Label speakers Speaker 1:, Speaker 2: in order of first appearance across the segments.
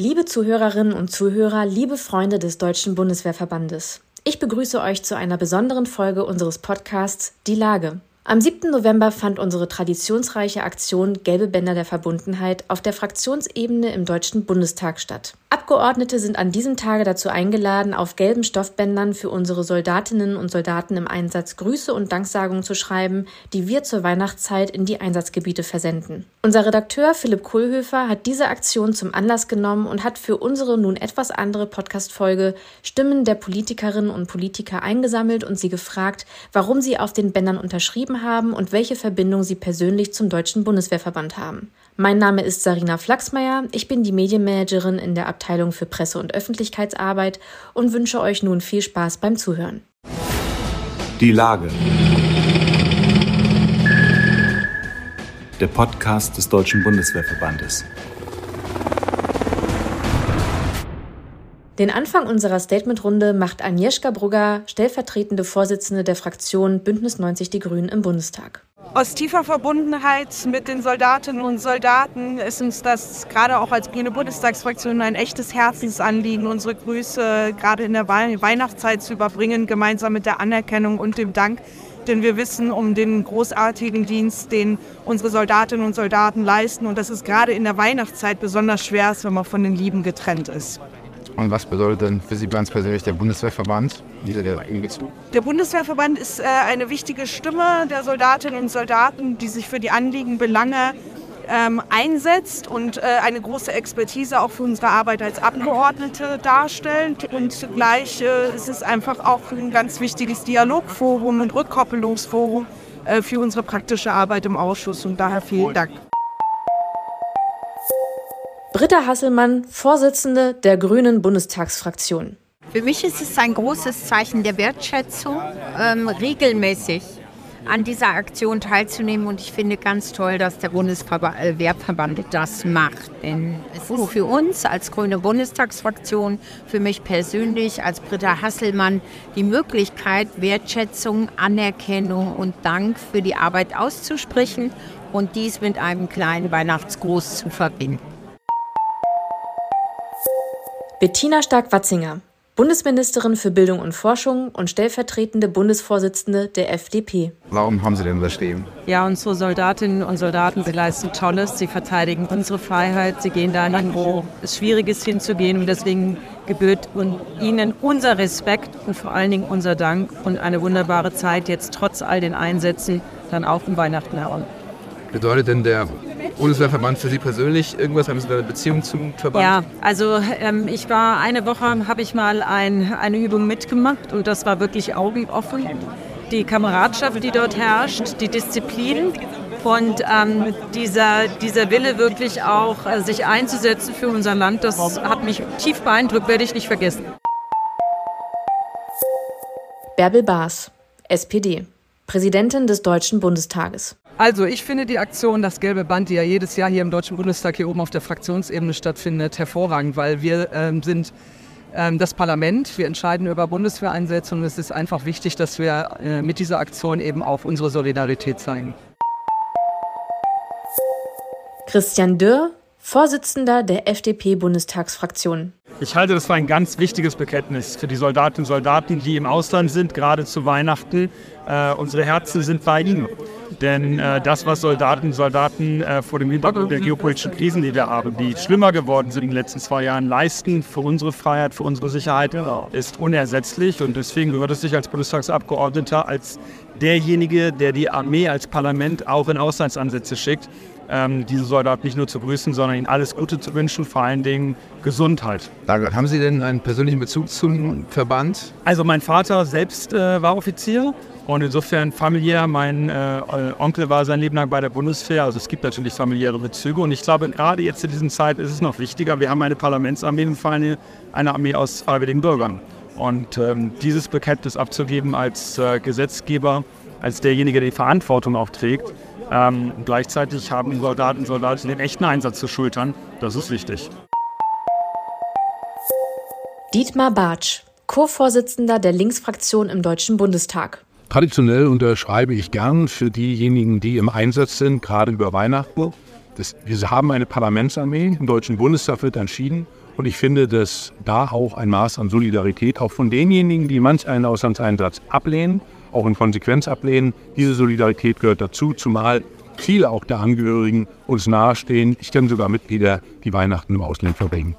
Speaker 1: Liebe Zuhörerinnen und Zuhörer, liebe Freunde des Deutschen Bundeswehrverbandes. Ich begrüße euch zu einer besonderen Folge unseres Podcasts Die Lage. Am 7. November fand unsere traditionsreiche Aktion Gelbe Bänder der Verbundenheit auf der Fraktionsebene im Deutschen Bundestag statt. Abgeordnete sind an diesem Tage dazu eingeladen, auf gelben Stoffbändern für unsere Soldatinnen und Soldaten im Einsatz Grüße und Danksagungen zu schreiben, die wir zur Weihnachtszeit in die Einsatzgebiete versenden. Unser Redakteur Philipp Kohlhöfer hat diese Aktion zum Anlass genommen und hat für unsere nun etwas andere Podcast-Folge Stimmen der Politikerinnen und Politiker eingesammelt und sie gefragt, warum sie auf den Bändern unterschrieben haben und welche Verbindung sie persönlich zum Deutschen Bundeswehrverband haben. Mein Name ist Sarina Flachsmeier, ich bin die Medienmanagerin in der Abteilung für Presse- und Öffentlichkeitsarbeit und wünsche euch nun viel Spaß beim Zuhören.
Speaker 2: Die Lage. Der Podcast des Deutschen Bundeswehrverbandes.
Speaker 1: Den Anfang unserer Statementrunde macht Agnieszka Brugger, stellvertretende Vorsitzende der Fraktion Bündnis 90 Die Grünen im Bundestag.
Speaker 3: Aus tiefer Verbundenheit mit den Soldatinnen und Soldaten ist uns das gerade auch als Grüne Bundestagsfraktion ein echtes Herzensanliegen, unsere Grüße gerade in der Weihnachtszeit zu überbringen, gemeinsam mit der Anerkennung und dem Dank. Denn wir wissen um den großartigen Dienst, den unsere Soldatinnen und Soldaten leisten. Und das ist gerade in der Weihnachtszeit besonders schwer, wenn man von den Lieben getrennt ist.
Speaker 4: Und was bedeutet denn für Sie ganz persönlich der Bundeswehrverband?
Speaker 3: Der Bundeswehrverband ist äh, eine wichtige Stimme der Soldatinnen und Soldaten, die sich für die Anliegen, Belange ähm, einsetzt und äh, eine große Expertise auch für unsere Arbeit als Abgeordnete darstellt. Und zugleich äh, ist es einfach auch ein ganz wichtiges Dialogforum und Rückkoppelungsforum für unsere praktische Arbeit im Ausschuss. Und daher vielen Dank.
Speaker 1: Britta Hasselmann, Vorsitzende der Grünen Bundestagsfraktion.
Speaker 5: Für mich ist es ein großes Zeichen der Wertschätzung, ähm, regelmäßig an dieser Aktion teilzunehmen. Und ich finde ganz toll, dass der Bundeswehrverband das macht. Denn es ist für uns als Grüne Bundestagsfraktion, für mich persönlich als Britta Hasselmann, die Möglichkeit, Wertschätzung, Anerkennung und Dank für die Arbeit auszusprechen und dies mit einem kleinen Weihnachtsgruß zu verbinden.
Speaker 1: Bettina Stark-Watzinger, Bundesministerin für Bildung und Forschung und stellvertretende Bundesvorsitzende der FDP.
Speaker 4: Warum haben Sie denn unterschrieben?
Speaker 6: Ja, unsere Soldatinnen und Soldaten leisten Tolles. Sie verteidigen unsere Freiheit. Sie gehen dahin, wo es schwierig ist hinzugehen. Und deswegen gebührt ihnen unser Respekt und vor allen Dingen unser Dank und eine wunderbare Zeit jetzt trotz all den Einsätzen dann auch um Weihnachten herum.
Speaker 4: Bedeutet denn der Bundeswehrverband für Sie persönlich irgendwas? Haben Sie da eine Beziehung zum Verband?
Speaker 6: Ja, also ähm, ich war eine Woche, habe ich mal ein, eine Übung mitgemacht und das war wirklich augenoffen. Die Kameradschaft, die dort herrscht, die Disziplin und ähm, dieser, dieser Wille wirklich auch äh, sich einzusetzen für unser Land, das hat mich tief beeindruckt, werde ich nicht vergessen.
Speaker 1: Bärbel Baas, SPD, Präsidentin des Deutschen Bundestages.
Speaker 7: Also ich finde die Aktion Das gelbe Band, die ja jedes Jahr hier im Deutschen Bundestag hier oben auf der Fraktionsebene stattfindet, hervorragend, weil wir ähm, sind ähm, das Parlament, wir entscheiden über Bundeswehreinsätze und es ist einfach wichtig, dass wir äh, mit dieser Aktion eben auch unsere Solidarität zeigen.
Speaker 1: Christian Dürr, Vorsitzender der FDP-Bundestagsfraktion.
Speaker 8: Ich halte das für ein ganz wichtiges Bekenntnis für die Soldatinnen und Soldaten, die im Ausland sind, gerade zu Weihnachten. Äh, unsere Herzen sind bei ihnen. Denn äh, das, was Soldaten Soldaten äh, vor dem Hintergrund der geopolitischen Krisen, die wir haben, die schlimmer geworden sind in den letzten zwei Jahren, leisten für unsere Freiheit, für unsere Sicherheit, ist unersetzlich. Und deswegen gehört es sich als Bundestagsabgeordneter, als derjenige, der die Armee als Parlament auch in Auslandsansätze schickt, ähm, diese Soldaten nicht nur zu grüßen, sondern ihnen alles Gute zu wünschen, vor allen Dingen Gesundheit.
Speaker 4: Haben Sie denn einen persönlichen Bezug zum Verband?
Speaker 8: Also mein Vater selbst äh, war Offizier und insofern familiär, mein äh, Onkel war sein Leben lang bei der Bundeswehr, also es gibt natürlich familiäre Bezüge und ich glaube, gerade jetzt in diesen Zeit ist es noch wichtiger, wir haben eine Parlamentsarmee und vor allem eine Armee aus freiwilligen Bürgern. Und ähm, dieses Bekenntnis abzugeben als äh, Gesetzgeber, als derjenige, der die Verantwortung auch trägt, ähm, gleichzeitig haben Soldaten und Soldaten den echten Einsatz zu schultern. Das ist wichtig.
Speaker 1: Dietmar Bartsch, Co-Vorsitzender der Linksfraktion im Deutschen Bundestag.
Speaker 9: Traditionell unterschreibe ich gern für diejenigen, die im Einsatz sind, gerade über Weihnachten. Das, wir haben eine Parlamentsarmee, im Deutschen Bundestag wird entschieden Und ich finde, dass da auch ein Maß an Solidarität, auch von denjenigen, die manch einen Auslandseinsatz ablehnen, auch in Konsequenz ablehnen, diese Solidarität gehört dazu, zumal viele auch der Angehörigen uns nahestehen. Ich kenne sogar Mitglieder, die Weihnachten im Ausland verbringen.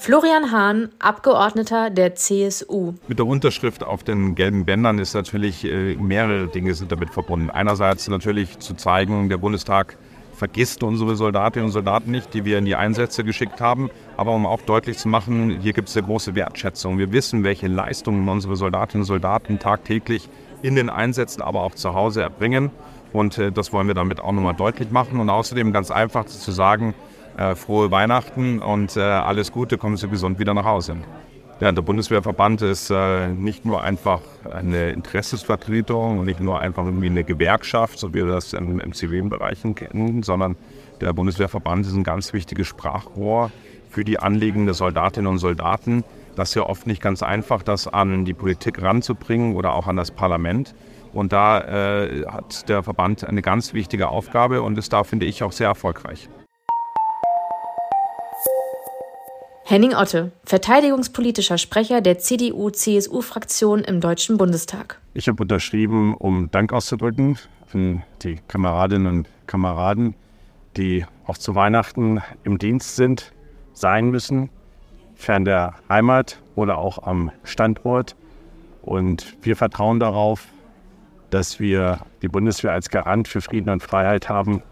Speaker 1: Florian Hahn, Abgeordneter der CSU.
Speaker 10: Mit der Unterschrift auf den gelben Bändern ist natürlich äh, mehrere Dinge sind damit verbunden. Einerseits natürlich zu zeigen, der Bundestag vergisst unsere Soldatinnen und Soldaten nicht, die wir in die Einsätze geschickt haben, aber um auch deutlich zu machen, hier gibt es eine große Wertschätzung. Wir wissen, welche Leistungen unsere Soldatinnen und Soldaten tagtäglich in den Einsätzen, aber auch zu Hause erbringen. Und äh, das wollen wir damit auch nochmal deutlich machen. Und außerdem ganz einfach zu sagen, äh, frohe Weihnachten und äh, alles Gute, kommen Sie gesund wieder nach Hause. Ja, der Bundeswehrverband ist äh, nicht nur einfach eine Interessensvertretung und nicht nur einfach irgendwie eine Gewerkschaft, so wie wir das im, im zivilen Bereich kennen, sondern der Bundeswehrverband ist ein ganz wichtiges Sprachrohr für die Anliegen der Soldatinnen und Soldaten. Das ist ja oft nicht ganz einfach, das an die Politik ranzubringen oder auch an das Parlament. Und da äh, hat der Verband eine ganz wichtige Aufgabe und ist da, finde ich, auch sehr erfolgreich.
Speaker 1: Henning Otte, verteidigungspolitischer Sprecher der CDU-CSU-Fraktion im Deutschen Bundestag.
Speaker 11: Ich habe unterschrieben, um Dank auszudrücken an die Kameradinnen und Kameraden, die auch zu Weihnachten im Dienst sind, sein müssen, fern der Heimat oder auch am Standort. Und wir vertrauen darauf, dass wir die Bundeswehr als Garant für Frieden und Freiheit haben,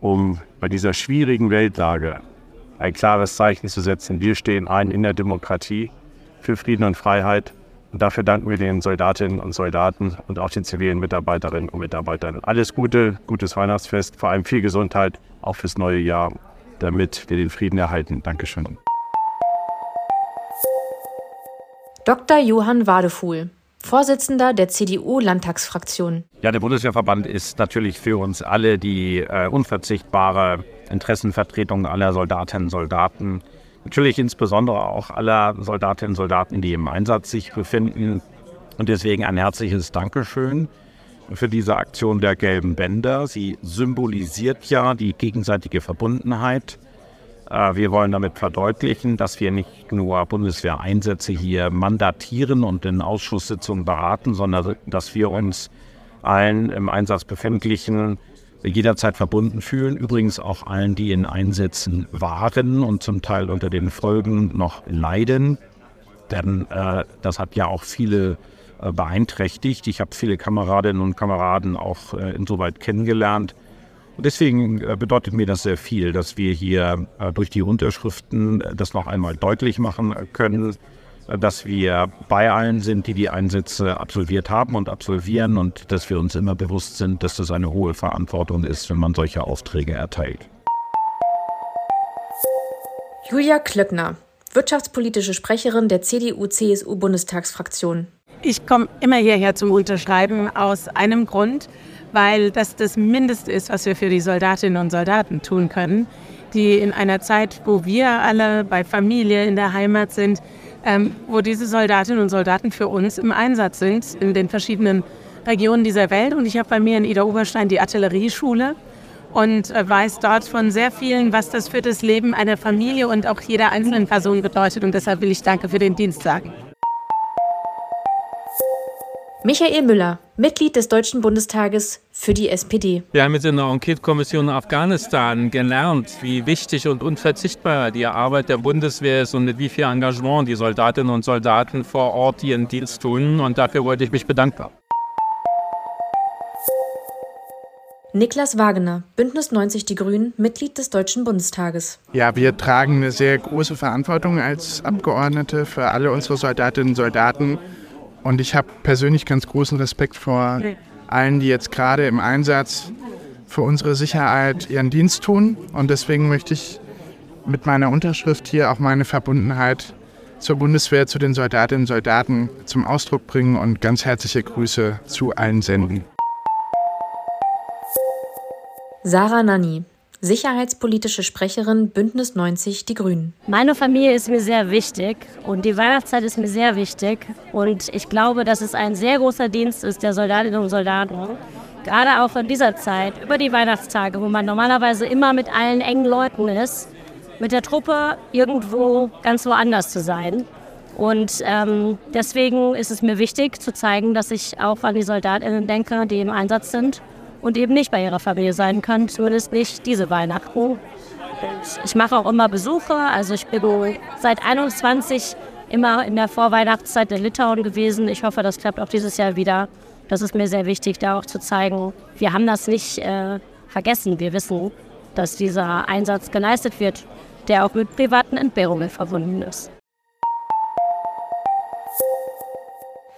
Speaker 11: um bei dieser schwierigen Weltlage ein klares Zeichen zu setzen. Wir stehen ein in der Demokratie für Frieden und Freiheit. Und dafür danken wir den Soldatinnen und Soldaten und auch den zivilen Mitarbeiterinnen und Mitarbeitern. Alles Gute, gutes Weihnachtsfest, vor allem viel Gesundheit, auch fürs neue Jahr, damit wir den Frieden erhalten. Dankeschön.
Speaker 1: Dr. Johann Wadefuhl, Vorsitzender der CDU-Landtagsfraktion.
Speaker 12: Ja, der Bundeswehrverband ist natürlich für uns alle die äh, unverzichtbare Interessenvertretung aller Soldatinnen und Soldaten. Natürlich insbesondere auch aller Soldatinnen und Soldaten, die im Einsatz sich befinden. Und deswegen ein herzliches Dankeschön für diese Aktion der gelben Bänder. Sie symbolisiert ja die gegenseitige Verbundenheit. Äh, wir wollen damit verdeutlichen, dass wir nicht nur Bundeswehreinsätze hier mandatieren und in Ausschusssitzungen beraten, sondern dass wir uns allen im Einsatz befindlichen jederzeit verbunden fühlen. Übrigens auch allen, die in Einsätzen waren und zum Teil unter den Folgen noch leiden. Denn äh, das hat ja auch viele äh, beeinträchtigt. Ich habe viele Kameradinnen und Kameraden auch äh, insoweit kennengelernt. Und deswegen äh, bedeutet mir das sehr viel, dass wir hier äh, durch die Unterschriften äh, das noch einmal deutlich machen können dass wir bei allen sind, die die Einsätze absolviert haben und absolvieren und dass wir uns immer bewusst sind, dass das eine hohe Verantwortung ist, wenn man solche Aufträge erteilt.
Speaker 1: Julia Klöckner, wirtschaftspolitische Sprecherin der CDU-CSU-Bundestagsfraktion.
Speaker 6: Ich komme immer hierher zum Unterschreiben aus einem Grund, weil das das Mindeste ist, was wir für die Soldatinnen und Soldaten tun können, die in einer Zeit, wo wir alle bei Familie in der Heimat sind, ähm, wo diese Soldatinnen und Soldaten für uns im Einsatz sind in den verschiedenen Regionen dieser Welt. Und ich habe bei mir in Ida Oberstein die Artillerieschule und äh, weiß dort von sehr vielen, was das für das Leben einer Familie und auch jeder einzelnen Person bedeutet. Und deshalb will ich Danke für den Dienst sagen.
Speaker 1: Michael Müller, Mitglied des Deutschen Bundestages für die SPD.
Speaker 13: Wir haben jetzt in der Enquete-Kommission Afghanistan gelernt, wie wichtig und unverzichtbar die Arbeit der Bundeswehr ist und mit wie viel Engagement die Soldatinnen und Soldaten vor Ort ihren Dienst tun. Und dafür wollte ich mich bedanken.
Speaker 1: Niklas Wagener, Bündnis 90 Die Grünen, Mitglied des Deutschen Bundestages.
Speaker 14: Ja, wir tragen eine sehr große Verantwortung als Abgeordnete für alle unsere Soldatinnen und Soldaten und ich habe persönlich ganz großen Respekt vor allen, die jetzt gerade im Einsatz für unsere Sicherheit ihren Dienst tun. Und deswegen möchte ich mit meiner Unterschrift hier auch meine Verbundenheit zur Bundeswehr, zu den Soldatinnen und Soldaten zum Ausdruck bringen und ganz herzliche Grüße zu allen senden.
Speaker 1: Sarah Nanni, sicherheitspolitische Sprecherin Bündnis 90 Die Grünen.
Speaker 15: Meine Familie ist mir sehr wichtig und die Weihnachtszeit ist mir sehr wichtig. Und ich glaube, dass es ein sehr großer Dienst ist der Soldatinnen und Soldaten, gerade auch in dieser Zeit, über die Weihnachtstage, wo man normalerweise immer mit allen engen Leuten ist, mit der Truppe irgendwo ganz woanders zu sein. Und ähm, deswegen ist es mir wichtig zu zeigen, dass ich auch an die Soldatinnen denke, die im Einsatz sind und eben nicht bei ihrer Familie sein können, zumindest nicht diese Weihnachten. Ich mache auch immer Besuche, also ich bin seit 21 immer in der Vorweihnachtszeit in Litauen gewesen. Ich hoffe, das klappt auch dieses Jahr wieder. Das ist mir sehr wichtig, da auch zu zeigen, wir haben das nicht äh, vergessen. Wir wissen, dass dieser Einsatz geleistet wird, der auch mit privaten Entbehrungen verbunden ist.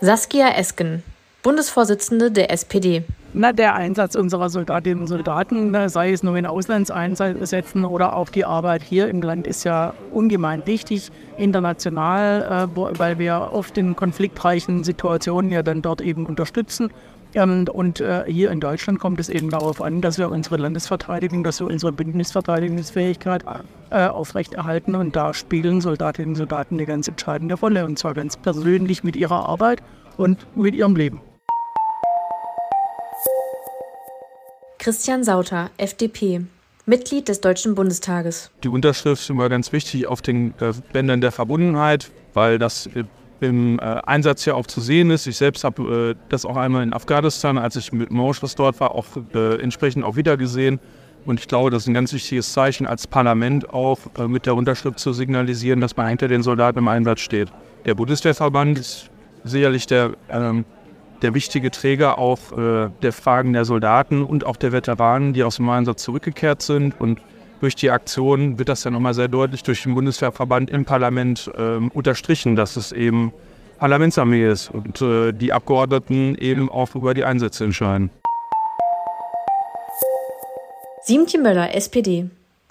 Speaker 1: Saskia Esken, Bundesvorsitzende der SPD.
Speaker 16: Na, der Einsatz unserer Soldatinnen und Soldaten, ne, sei es nur in Auslandseinsätzen oder auch die Arbeit hier im Land, ist ja ungemein wichtig international, äh, weil wir oft in konfliktreichen Situationen ja dann dort eben unterstützen. Ähm, und äh, hier in Deutschland kommt es eben darauf an, dass wir unsere Landesverteidigung, dass wir unsere Bündnisverteidigungsfähigkeit äh, aufrechterhalten. Und da spielen Soldatinnen und Soldaten eine ganz entscheidende Rolle. Und zwar ganz persönlich mit ihrer Arbeit und mit ihrem Leben.
Speaker 1: Christian Sauter, FDP, Mitglied des Deutschen Bundestages.
Speaker 8: Die Unterschrift ist immer ganz wichtig auf den äh, Bändern der Verbundenheit, weil das im äh, Einsatz ja auch zu sehen ist. Ich selbst habe äh, das auch einmal in Afghanistan, als ich mit dem Ausschuss dort war, auch äh, entsprechend auch wieder gesehen. Und ich glaube, das ist ein ganz wichtiges Zeichen als Parlament auch äh, mit der Unterschrift zu signalisieren, dass man hinter den Soldaten im Einsatz steht. Der Bundeswehrverband ist sicherlich der ähm, der wichtige Träger auch äh, der Fragen der Soldaten und auch der Veteranen, die aus dem Einsatz zurückgekehrt sind. Und durch die Aktion wird das ja nochmal sehr deutlich durch den Bundeswehrverband im Parlament äh, unterstrichen, dass es eben Parlamentsarmee ist und äh, die Abgeordneten eben auch über die Einsätze entscheiden.
Speaker 1: Siemtje Möller, SPD.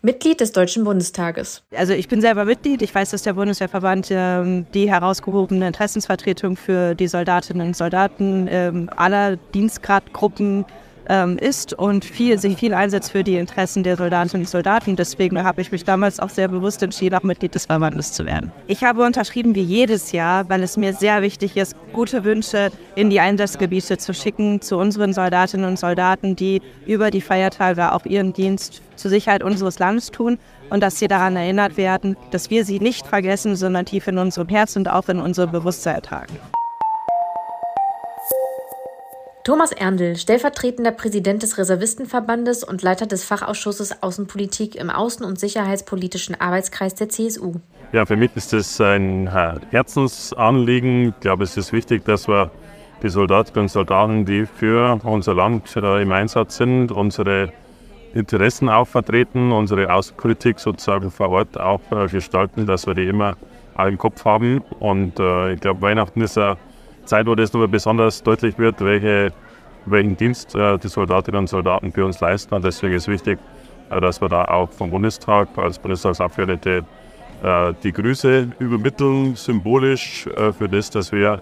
Speaker 1: Mitglied des Deutschen Bundestages.
Speaker 17: Also ich bin selber Mitglied. Ich weiß, dass der Bundeswehrverband äh, die herausgehobene Interessensvertretung für die Soldatinnen und Soldaten äh, aller Dienstgradgruppen ähm, ist und viel, sich viel einsetzt für die Interessen der Soldatinnen und Soldaten. Deswegen habe ich mich damals auch sehr bewusst entschieden, auch Mitglied des Verbandes zu werden. Ich habe unterschrieben wie jedes Jahr, weil es mir sehr wichtig ist, gute Wünsche in die Einsatzgebiete zu schicken zu unseren Soldatinnen und Soldaten, die über die Feiertage auch ihren Dienst zur Sicherheit unseres Landes tun und dass sie daran erinnert werden, dass wir sie nicht vergessen, sondern tief in unserem Herz und auch in unserem Bewusstsein tragen.
Speaker 1: Thomas Erndl, stellvertretender Präsident des Reservistenverbandes und Leiter des Fachausschusses Außenpolitik im Außen- und Sicherheitspolitischen Arbeitskreis der CSU.
Speaker 18: Ja, für mich ist das ein Herzensanliegen. Ich glaube, es ist wichtig, dass wir die Soldatinnen und Soldaten, die für unser Land im Einsatz sind, unsere Interessen auch vertreten, unsere Außenpolitik sozusagen vor Ort auch äh, gestalten, dass wir die immer im Kopf haben. Und äh, ich glaube, Weihnachten ist eine Zeit, wo das nur besonders deutlich wird, welche, welchen Dienst äh, die Soldatinnen und Soldaten für uns leisten. Und deswegen ist wichtig, äh, dass wir da auch vom Bundestag als Bundestagsabgeordnete äh, die Grüße übermitteln, symbolisch äh, für das, dass wir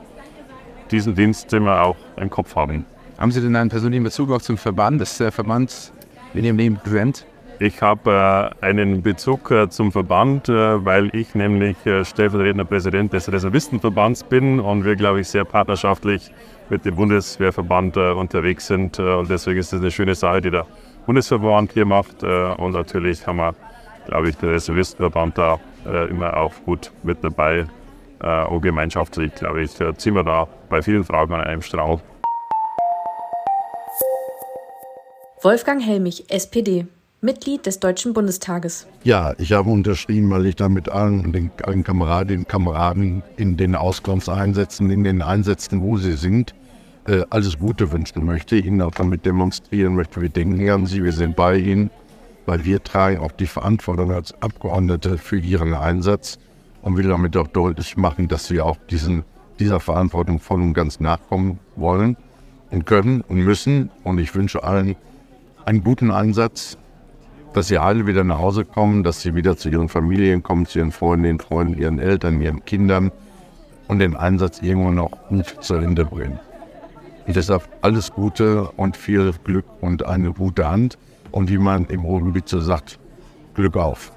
Speaker 18: diesen Dienst immer auch im Kopf haben.
Speaker 4: Haben Sie denn einen persönlichen Bezug auch zum Verband? Ist der Verband in Ihrem Leben präsent?
Speaker 18: Ich habe äh, einen Bezug äh, zum Verband, äh, weil ich nämlich äh, stellvertretender Präsident des Reservistenverbands bin und wir, glaube ich, sehr partnerschaftlich mit dem Bundeswehrverband äh, unterwegs sind. Äh, und deswegen ist es eine schöne Sache, die der Bundesverband hier macht. und natürlich haben wir, glaube ich, den Reservistenverband da immer auch gut mit dabei. und gemeinschaftlich, glaube ich, ziehen wir da bei vielen Fragen an einem Strauch.
Speaker 1: Wolfgang Helmich, SPD. Mitglied des Deutschen Bundestages.
Speaker 19: Ja, ich habe unterschrieben, weil ich da mit allen, den, allen Kameradinnen und Kameraden in den Auskunftseinsätzen, in den Einsätzen, wo sie sind, äh, alles Gute wünschen möchte, ihnen auch damit demonstrieren möchte, wir denken an sie, wir sind bei ihnen, weil wir tragen auch die Verantwortung als Abgeordnete für ihren Einsatz und will damit auch deutlich machen, dass wir auch diesen, dieser Verantwortung voll und ganz nachkommen wollen und können und müssen. Und ich wünsche allen einen guten Einsatz, dass sie alle wieder nach Hause kommen, dass sie wieder zu ihren Familien kommen, zu ihren Freunden, Freunden, ihren Eltern, ihren Kindern und den Einsatz irgendwann auch gut zu Ende bringen. Und deshalb alles Gute und viel Glück und eine gute Hand. Und wie man im Ruhrgebiet so sagt, Glück auf.